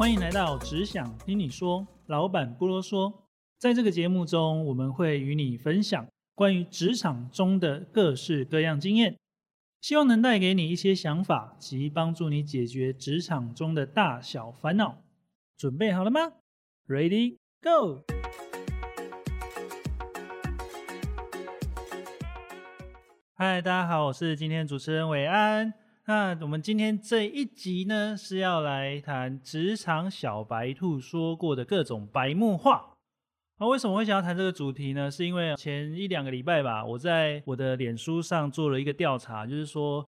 欢迎来到只想听你说，老板不啰嗦。在这个节目中，我们会与你分享关于职场中的各式各样经验，希望能带给你一些想法及帮助你解决职场中的大小烦恼。准备好了吗？Ready Go！嗨，大家好，我是今天主持人伟安。那我们今天这一集呢，是要来谈职场小白兔说过的各种白目话。那为什么会想要谈这个主题呢？是因为前一两个礼拜吧，我在我的脸书上做了一个调查，就是说，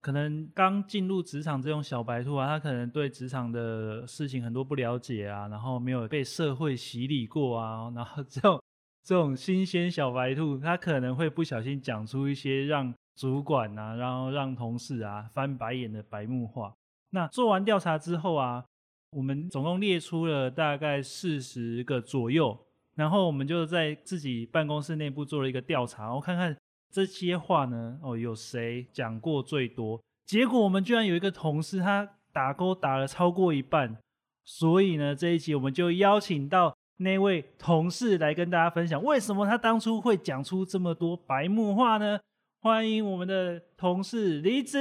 可能刚进入职场这种小白兔啊，他可能对职场的事情很多不了解啊，然后没有被社会洗礼过啊，然后这种这种新鲜小白兔，他可能会不小心讲出一些让主管啊，然后让同事啊翻白眼的白目话。那做完调查之后啊，我们总共列出了大概四十个左右，然后我们就在自己办公室内部做了一个调查，然后看看这些话呢，哦，有谁讲过最多？结果我们居然有一个同事，他打勾打了超过一半。所以呢，这一集我们就邀请到那位同事来跟大家分享，为什么他当初会讲出这么多白目话呢？欢迎我们的同事李子。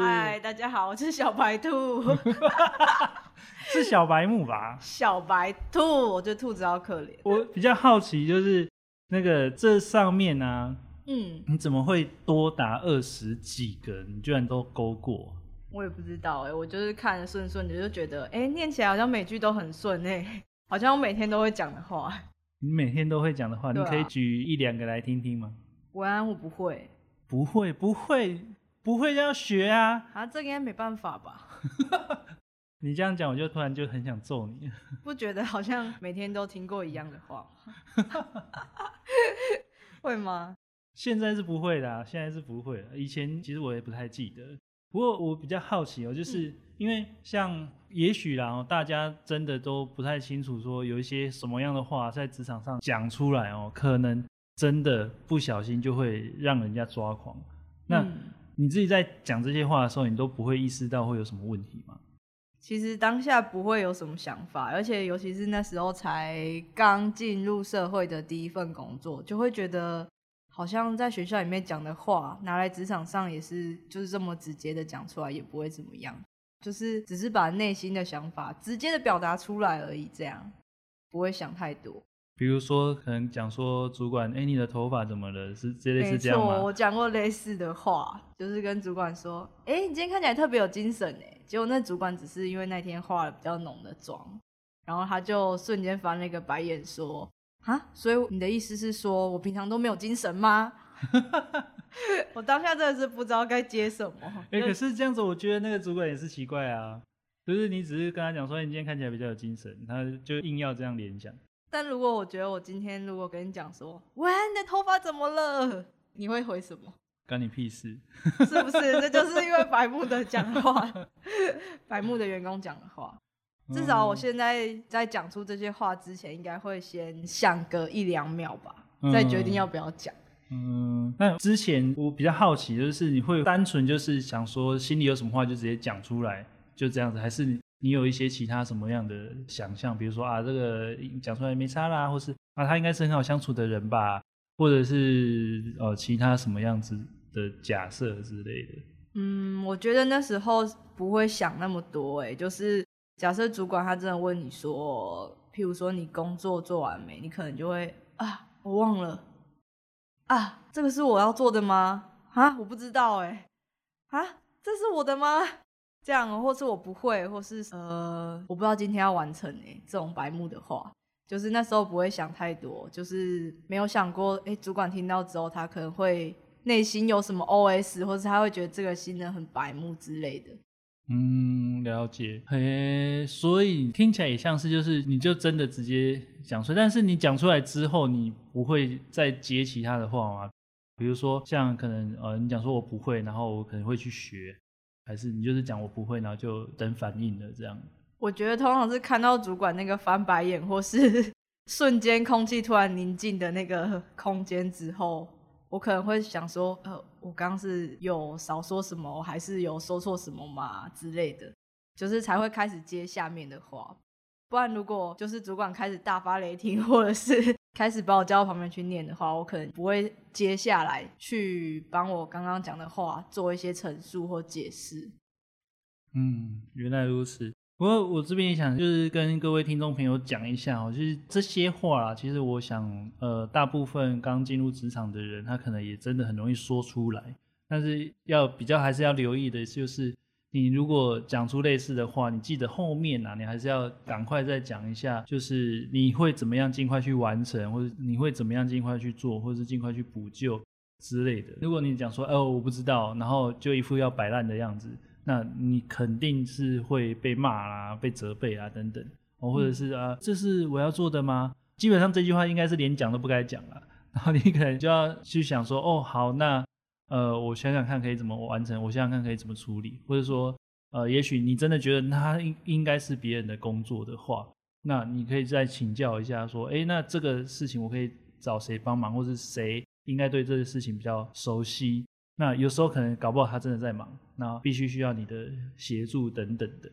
嗨，大家好，我是小白兔。是小白目吧？小白兔，我觉得兔子好可怜。我比较好奇，就是那个这上面呢，嗯，你怎么会多达二十几个？你居然都勾过？我也不知道哎，我就是看着顺顺的，就觉得哎，念起来好像每句都很顺哎，好像我每天都会讲的话。你每天都会讲的话，你可以举一两个来听听吗？晚安，我不会。不会，不会，不会要学啊！啊，这应该没办法吧？你这样讲，我就突然就很想揍你。不觉得好像每天都听过一样的话？会吗？现在是不会的，现在是不会了。以前其实我也不太记得。不过我比较好奇哦，就是因为像也许啦，大家真的都不太清楚，说有一些什么样的话在职场上讲出来哦，可能。真的不小心就会让人家抓狂。那你自己在讲这些话的时候，你都不会意识到会有什么问题吗？其实当下不会有什么想法，而且尤其是那时候才刚进入社会的第一份工作，就会觉得好像在学校里面讲的话，拿来职场上也是就是这么直接的讲出来，也不会怎么样，就是只是把内心的想法直接的表达出来而已，这样不会想太多。比如说，可能讲说主管，哎，你的头发怎么了？是这类是这样吗？我讲过类似的话，就是跟主管说，哎，你今天看起来特别有精神哎。结果那主管只是因为那天化了比较浓的妆，然后他就瞬间翻了一个白眼，说，啊，所以你的意思是说我平常都没有精神吗？我当下真的是不知道该接什么。哎，可是这样子，我觉得那个主管也是奇怪啊，就是你只是跟他讲说你今天看起来比较有精神，他就硬要这样联想。但如果我觉得我今天如果跟你讲说，喂，你的头发怎么了？你会回什么？关你屁事，是不是？这就是因为白木的讲话，白木的员工讲的话。至少我现在在讲出这些话之前，应该会先想个一两秒吧，再决定要不要讲。嗯，那之前我比较好奇，就是你会单纯就是想说心里有什么话就直接讲出来，就这样子，还是？你有一些其他什么样的想象？比如说啊，这个讲出来没差啦，或是啊，他应该是很好相处的人吧，或者是呃，其他什么样子的假设之类的。嗯，我觉得那时候不会想那么多，哎，就是假设主管他真的问你说，譬如说你工作做完没，你可能就会啊，我忘了啊，这个是我要做的吗？啊，我不知道，哎，啊，这是我的吗？这样，或是我不会，或是呃，我不知道今天要完成诶，这种白目的话，就是那时候不会想太多，就是没有想过，哎，主管听到之后，他可能会内心有什么 OS，或是他会觉得这个新人很白目之类的。嗯，了解。嘿，所以听起来也像是，就是你就真的直接讲出来，但是你讲出来之后，你不会再接其他的话吗？比如说像可能呃，你讲说我不会，然后我可能会去学。还是你就是讲我不会，然后就等反应了这样。我觉得通常是看到主管那个翻白眼，或是 瞬间空气突然宁静的那个空间之后，我可能会想说，呃，我刚是有少说什么，还是有说错什么嘛之类的。就是才会开始接下面的话。不然如果就是主管开始大发雷霆，或者是开始把我叫到旁边去念的话，我可能不会接下来去帮我刚刚讲的话做一些陈述或解释。嗯，原来如此。不过我这边也想就是跟各位听众朋友讲一下，就是这些话啊，其实我想，呃，大部分刚进入职场的人，他可能也真的很容易说出来，但是要比较还是要留意的，就是你如果讲出类似的话，你记得后面啊，你还是要赶快再讲一下，就是你会怎么样尽快去完成，或者你会怎么样尽快去做，或者是尽快去补救之类的。如果你讲说，哦，我不知道，然后就一副要摆烂的样子。那你肯定是会被骂啦、被责备啊等等，哦，或者是啊，这是我要做的吗？基本上这句话应该是连讲都不该讲了。然后你可能就要去想说，哦，好，那呃，我想想看可以怎么完成，我想想看可以怎么处理，或者说，呃，也许你真的觉得他应应该是别人的工作的话，那你可以再请教一下，说，哎，那这个事情我可以找谁帮忙，或是谁应该对这个事情比较熟悉？那有时候可能搞不好他真的在忙，那必须需要你的协助等等的。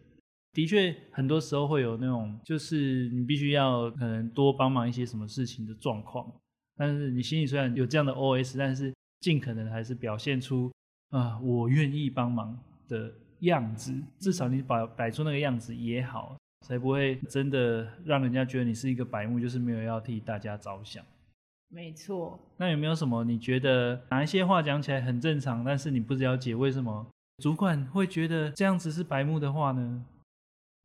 的确，很多时候会有那种，就是你必须要可能多帮忙一些什么事情的状况。但是你心里虽然有这样的 OS，但是尽可能还是表现出啊我愿意帮忙的样子。至少你摆摆出那个样子也好，才不会真的让人家觉得你是一个白目，就是没有要替大家着想。没错，那有没有什么你觉得哪一些话讲起来很正常，但是你不了解为什么主管会觉得这样子是白目的话呢？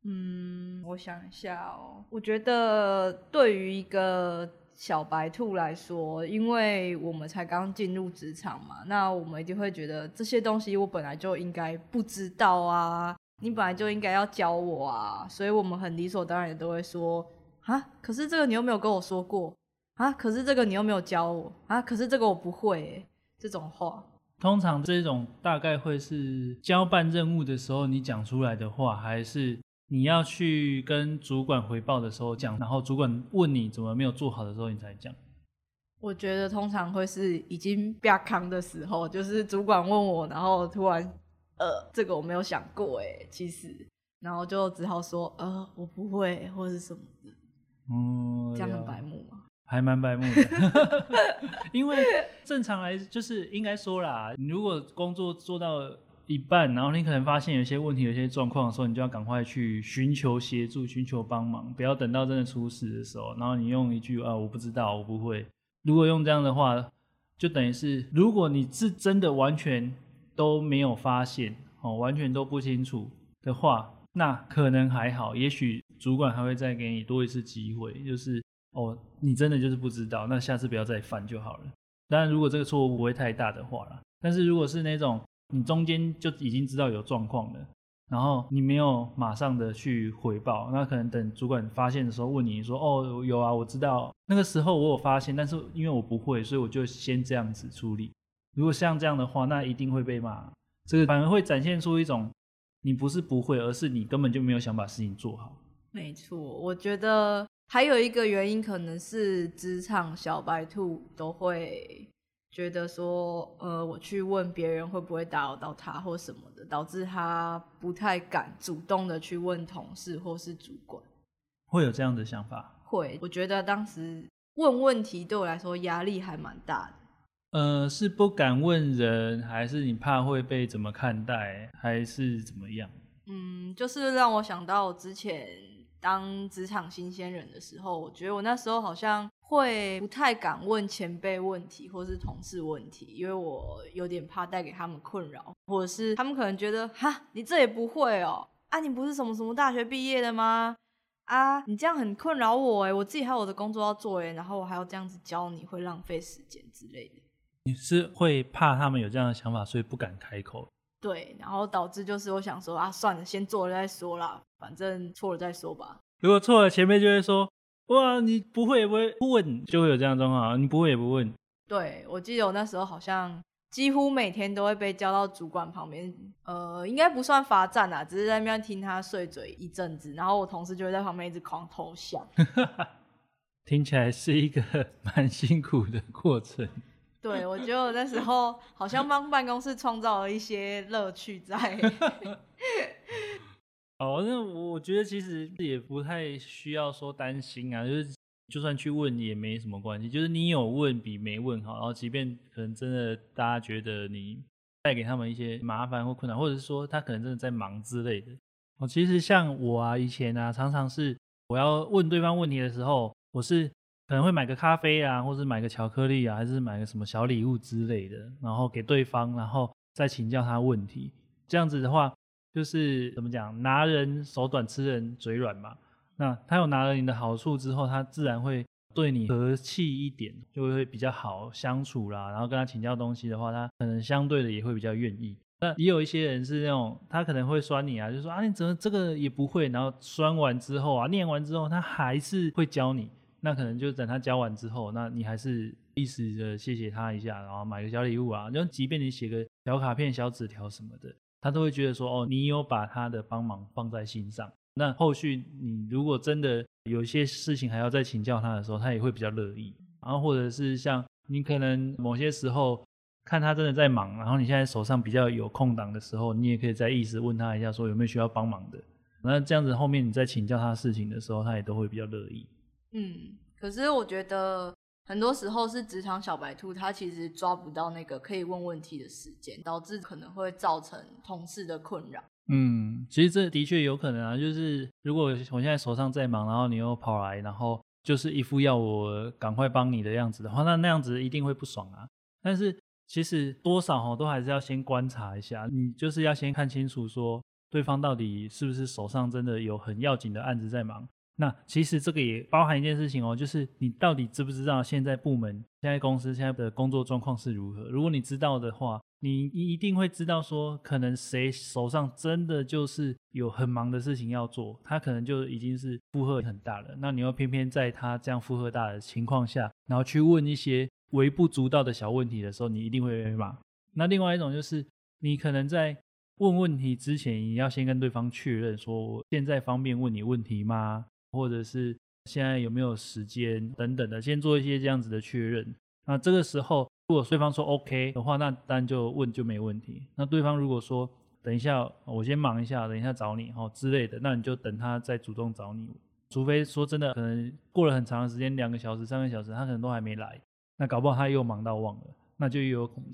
嗯，我想一下哦，我觉得对于一个小白兔来说，因为我们才刚进入职场嘛，那我们一定会觉得这些东西我本来就应该不知道啊，你本来就应该要教我啊，所以我们很理所当然的都会说啊，可是这个你又没有跟我说过。啊！可是这个你又没有教我啊！可是这个我不会，这种话。通常这种大概会是交办任务的时候你讲出来的话，还是你要去跟主管回报的时候讲，然后主管问你怎么没有做好的时候你才讲。我觉得通常会是已经比较康的时候，就是主管问我，然后突然呃，这个我没有想过哎，其实，然后就只好说呃，我不会或者什么的。嗯，这样很白目吗？还蛮白目的，因为正常来就是应该说啦，你如果工作做到一半，然后你可能发现有些问题、有些状况的时候，你就要赶快去寻求协助、寻求帮忙，不要等到真的出事的时候，然后你用一句啊我不知道，我不会。如果用这样的话，就等于是如果你是真的完全都没有发现哦，完全都不清楚的话，那可能还好，也许主管还会再给你多一次机会，就是。哦，你真的就是不知道，那下次不要再犯就好了。当然，如果这个错误不会太大的话啦，但是如果是那种你中间就已经知道有状况了，然后你没有马上的去回报，那可能等主管发现的时候问你说：“哦，有啊，我知道那个时候我有发现，但是因为我不会，所以我就先这样子处理。”如果像这样的话，那一定会被骂。这个反而会展现出一种你不是不会，而是你根本就没有想把事情做好。没错，我觉得。还有一个原因，可能是职场小白兔都会觉得说，呃，我去问别人会不会打扰到他或什么的，导致他不太敢主动的去问同事或是主管。会有这样的想法？会，我觉得当时问问题对我来说压力还蛮大的。呃，是不敢问人，还是你怕会被怎么看待，还是怎么样？嗯，就是让我想到之前。当职场新鲜人的时候，我觉得我那时候好像会不太敢问前辈问题或是同事问题，因为我有点怕带给他们困扰，或者是他们可能觉得哈，你这也不会哦，啊，你不是什么什么大学毕业的吗？啊，你这样很困扰我哎，我自己还有我的工作要做哎，然后我还要这样子教你会浪费时间之类的。你是会怕他们有这样的想法，所以不敢开口。对，然后导致就是我想说啊，算了，先做了再说啦，反正错了再说吧。如果错了，前辈就会说，哇，你不会也不会问，就会有这样状况，你不会也不问。对，我记得我那时候好像几乎每天都会被叫到主管旁边，呃，应该不算罚站啊，只是在那边听他碎嘴一阵子，然后我同事就会在旁边一直狂偷笑。听起来是一个蛮辛苦的过程。对，我觉得我那时候好像帮办公室创造了一些乐趣在。哦，那我觉得其实也不太需要说担心啊，就是就算去问也没什么关系，就是你有问比没问好。然后即便可能真的大家觉得你带给他们一些麻烦或困难，或者是说他可能真的在忙之类的。哦，其实像我啊，以前啊，常常是我要问对方问题的时候，我是可能会买个咖啡啊，或者买个巧克力啊，还是买个什么小礼物之类的，然后给对方，然后再请教他问题。这样子的话。就是怎么讲，拿人手短，吃人嘴软嘛。那他有拿了你的好处之后，他自然会对你和气一点，就会比较好相处啦。然后跟他请教东西的话，他可能相对的也会比较愿意。那也有一些人是那种，他可能会酸你啊，就说啊你怎么这个也不会，然后酸完之后啊，念完之后他还是会教你。那可能就等他教完之后，那你还是意思的谢谢他一下，然后买个小礼物啊，就即便你写个小卡片、小纸条什么的。他都会觉得说，哦，你有把他的帮忙放在心上。那后续你如果真的有些事情还要再请教他的时候，他也会比较乐意。然后或者是像你可能某些时候看他真的在忙，然后你现在手上比较有空档的时候，你也可以再意识问他一下，说有没有需要帮忙的。那这样子后面你再请教他事情的时候，他也都会比较乐意。嗯，可是我觉得。很多时候是职场小白兔，他其实抓不到那个可以问问题的时间，导致可能会造成同事的困扰。嗯，其实这的确有可能啊，就是如果我现在手上在忙，然后你又跑来，然后就是一副要我赶快帮你的样子的话，那那样子一定会不爽啊。但是其实多少哈都还是要先观察一下，你就是要先看清楚说对方到底是不是手上真的有很要紧的案子在忙。那其实这个也包含一件事情哦，就是你到底知不知道现在部门、现在公司现在的工作状况是如何？如果你知道的话，你一定会知道说，可能谁手上真的就是有很忙的事情要做，他可能就已经是负荷很大了。那你又偏偏在他这样负荷大的情况下，然后去问一些微不足道的小问题的时候，你一定会被骂。那另外一种就是，你可能在问问题之前，你要先跟对方确认说，现在方便问你问题吗？或者是现在有没有时间等等的，先做一些这样子的确认。那这个时候，如果对方说 OK 的话，那当然就问就没问题。那对方如果说等一下我先忙一下，等一下找你哦之类的，那你就等他再主动找你。除非说真的，可能过了很长的时间，两个小时、三个小时，他可能都还没来，那搞不好他又忙到忘了，那就又有可能。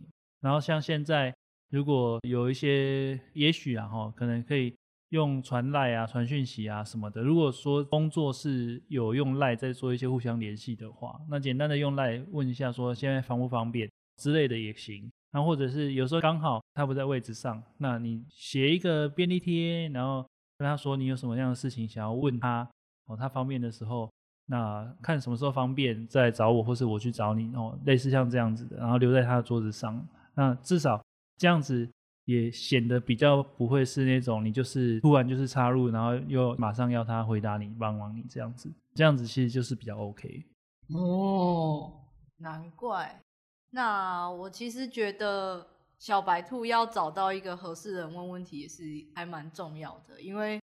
然后像现在，如果有一些，也许啊哈，可能可以。用传赖啊、传讯息啊什么的。如果说工作是有用赖在做一些互相联系的话，那简单的用赖问一下，说现在方不方便之类的也行。然后或者是有时候刚好他不在位置上，那你写一个便利贴，然后跟他说你有什么样的事情想要问他哦，他方便的时候，那看什么时候方便再找我，或是我去找你哦，类似像这样子的，然后留在他的桌子上，那至少这样子。也显得比较不会是那种你就是突然就是插入，然后又马上要他回答你帮忙你这样子，这样子其实就是比较 OK。哦，难怪。那我其实觉得小白兔要找到一个合适人问问题也是还蛮重要的，因为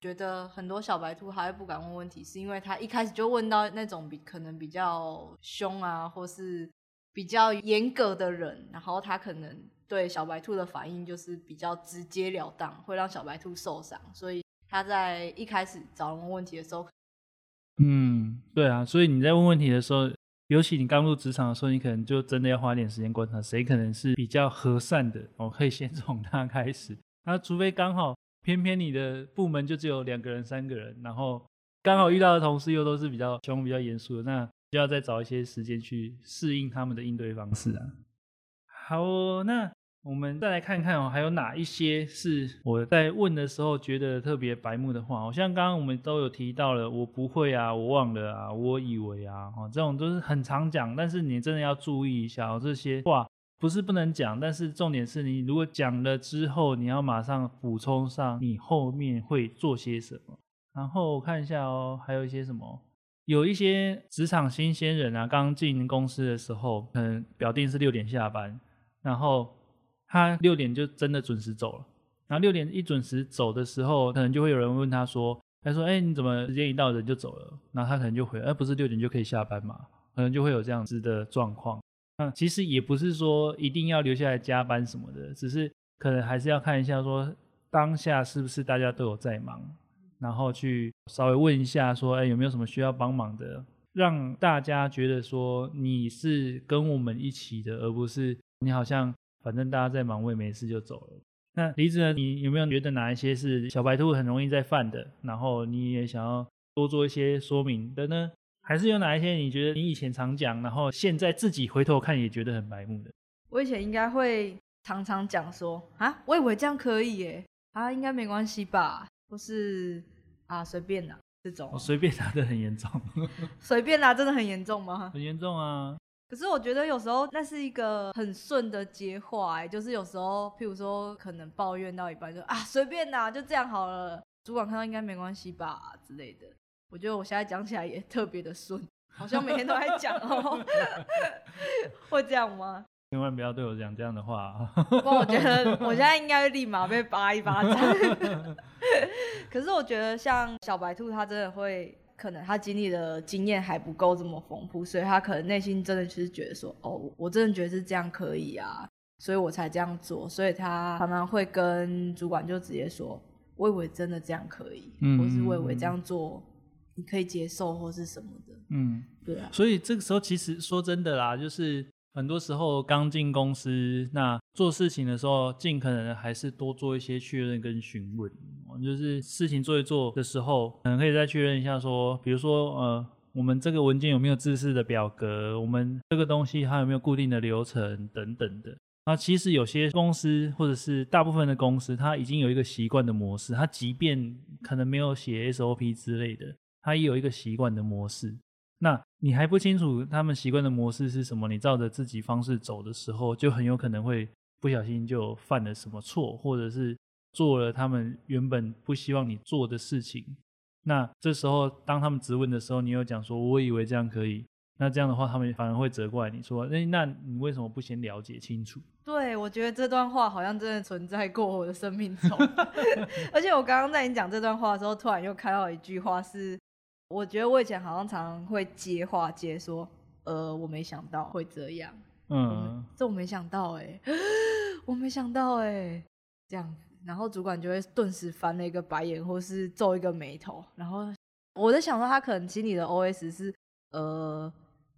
觉得很多小白兔还不敢问问题，是因为他一开始就问到那种比可能比较凶啊，或是比较严格的人，然后他可能。对小白兔的反应就是比较直截了当，会让小白兔受伤，所以他在一开始找人问问题的时候，嗯，对啊，所以你在问问题的时候，尤其你刚入职场的时候，你可能就真的要花点时间观察谁可能是比较和善的，我可以先 从他开始。那除非刚好偏偏你的部门就只有两个人、三个人，然后刚好遇到的同事又都是比较凶、比较严肃的，那就要再找一些时间去适应他们的应对方式啊。好，那。我们再来看看哦，还有哪一些是我在问的时候觉得特别白目的话？好像刚刚我们都有提到了，我不会啊，我忘了啊，我以为啊，哦，这种都是很常讲，但是你真的要注意一下哦，这些话不是不能讲，但是重点是你如果讲了之后，你要马上补充上你后面会做些什么。然后我看一下哦，还有一些什么，有一些职场新鲜人啊，刚进公司的时候，可能表定是六点下班，然后。他六点就真的准时走了，然后六点一准时走的时候，可能就会有人问他说：“他说，哎，你怎么时间一到人就走了？”然后他可能就回：“哎，不是六点就可以下班嘛？”可能就会有这样子的状况。那其实也不是说一定要留下来加班什么的，只是可能还是要看一下说当下是不是大家都有在忙，然后去稍微问一下说，哎，有没有什么需要帮忙的，让大家觉得说你是跟我们一起的，而不是你好像反正大家在忙，我也没事就走了。那李子呢？你有没有觉得哪一些是小白兔很容易在犯的？然后你也想要多做一些说明的呢？还是有哪一些你觉得你以前常讲，然后现在自己回头看也觉得很白目的？我以前应该会常常讲说啊，我以为这样可以耶，啊，应该没关系吧？或是啊，随便啦这种。随便拿的很严重。随便拿真的很严重吗？很严重啊。可是我觉得有时候那是一个很顺的接话，哎，就是有时候，譬如说可能抱怨到一半就啊随便啦，就这样好了，主管看到应该没关系吧之类的。我觉得我现在讲起来也特别的顺，好像每天都在讲哦。会这样吗？千万不要对我讲这样的话。不过我觉得我现在应该会立马被扒一巴掌。可是我觉得像小白兔，它真的会。可能他经历的经验还不够这么丰富，所以他可能内心真的就是觉得说，哦，我真的觉得是这样可以啊，所以我才这样做。所以他常常会跟主管就直接说，我以为真的这样可以，或是我以为这样做你可以接受，或是什么的。嗯，对啊。所以这个时候其实说真的啦，就是。很多时候刚进公司，那做事情的时候，尽可能还是多做一些确认跟询问。就是事情做一做的时候，可能可以再确认一下，说，比如说，呃，我们这个文件有没有自式的表格？我们这个东西它有没有固定的流程等等的。那其实有些公司或者是大部分的公司，它已经有一个习惯的模式，它即便可能没有写 SOP 之类的，它也有一个习惯的模式。那你还不清楚他们习惯的模式是什么？你照着自己方式走的时候，就很有可能会不小心就犯了什么错，或者是做了他们原本不希望你做的事情。那这时候当他们质问的时候，你又讲说：“我以为这样可以。”那这样的话，他们反而会责怪你说：“那那你为什么不先了解清楚？”对，我觉得这段话好像真的存在过我的生命中。而且我刚刚在你讲这段话的时候，突然又看到一句话是。我觉得我以前好像常常会接话接说，呃，我没想到会这样，嗯，这我没想到哎，我没想到哎，这样子，然后主管就会顿时翻了一个白眼，或是皱一个眉头，然后我在想说，他可能心里的 OS 是，呃，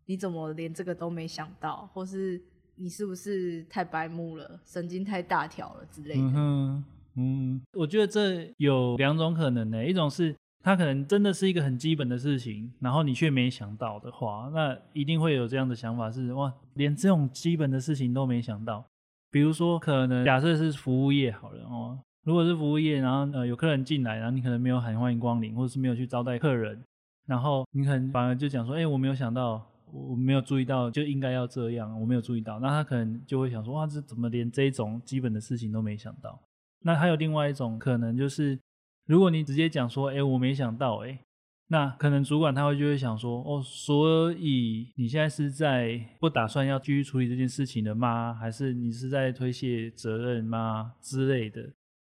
你怎么连这个都没想到，或是你是不是太白目了，神经太大条了之类的。嗯嗯，我觉得这有两种可能呢，一种是。他可能真的是一个很基本的事情，然后你却没想到的话，那一定会有这样的想法：是哇，连这种基本的事情都没想到。比如说，可能假设是服务业好了哦，如果是服务业，然后呃有客人进来，然后你可能没有喊欢迎光临，或者是没有去招待客人，然后你可能反而就讲说：哎，我没有想到，我没有注意到，就应该要这样，我没有注意到。那他可能就会想说：哇，这怎么连这种基本的事情都没想到？那还有另外一种可能就是。如果你直接讲说，哎，我没想到，哎，那可能主管他会就会想说，哦，所以你现在是在不打算要继续处理这件事情的吗？还是你是在推卸责任吗之类的？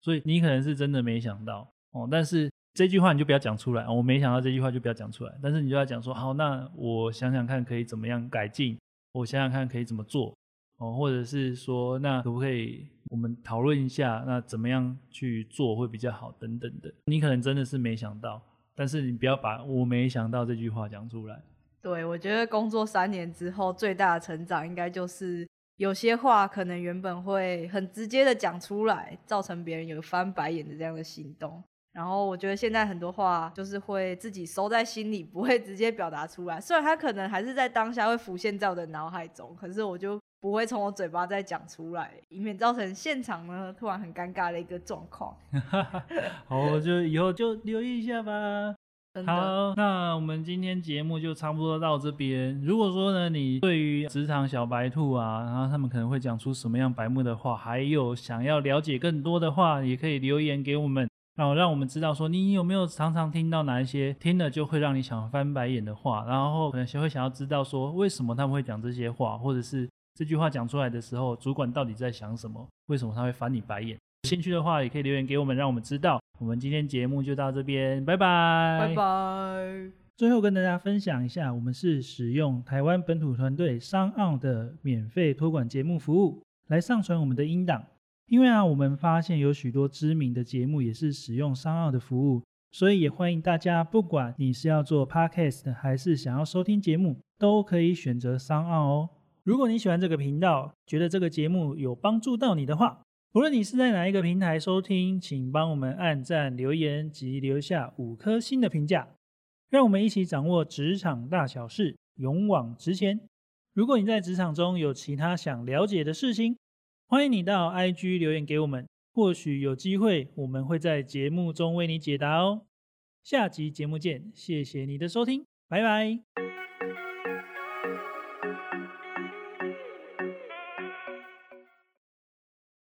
所以你可能是真的没想到哦，但是这句话你就不要讲出来，我没想到这句话就不要讲出来，但是你就要讲说，好，那我想想看可以怎么样改进，我想想看可以怎么做。哦，或者是说，那可不可以我们讨论一下，那怎么样去做会比较好，等等的。你可能真的是没想到，但是你不要把我没想到这句话讲出来。对，我觉得工作三年之后最大的成长，应该就是有些话可能原本会很直接的讲出来，造成别人有翻白眼的这样的行动。然后我觉得现在很多话就是会自己收在心里，不会直接表达出来。虽然他可能还是在当下会浮现在我的脑海中，可是我就。不会从我嘴巴再讲出来，以免造成现场呢突然很尴尬的一个状况。好，就以后就留意一下吧。好，那我们今天节目就差不多到这边。如果说呢，你对于职场小白兔啊，然后他们可能会讲出什么样白目的话，还有想要了解更多的话，也可以留言给我们，然后让我们知道说你有没有常常听到哪一些听了就会让你想翻白眼的话，然后可能会想要知道说为什么他们会讲这些话，或者是。这句话讲出来的时候，主管到底在想什么？为什么他会翻你白眼？有兴趣的话，也可以留言给我们，让我们知道。我们今天节目就到这边，拜拜，拜拜。最后跟大家分享一下，我们是使用台湾本土团队商奥的免费托管节目服务来上传我们的音档。因为啊，我们发现有许多知名的节目也是使用商奥的服务，所以也欢迎大家，不管你是要做 podcast 还是想要收听节目，都可以选择商澳哦。如果你喜欢这个频道，觉得这个节目有帮助到你的话，无论你是在哪一个平台收听，请帮我们按赞、留言及留下五颗星的评价，让我们一起掌握职场大小事，勇往直前。如果你在职场中有其他想了解的事情，欢迎你到 IG 留言给我们，或许有机会我们会在节目中为你解答哦。下集节目见，谢谢你的收听，拜拜。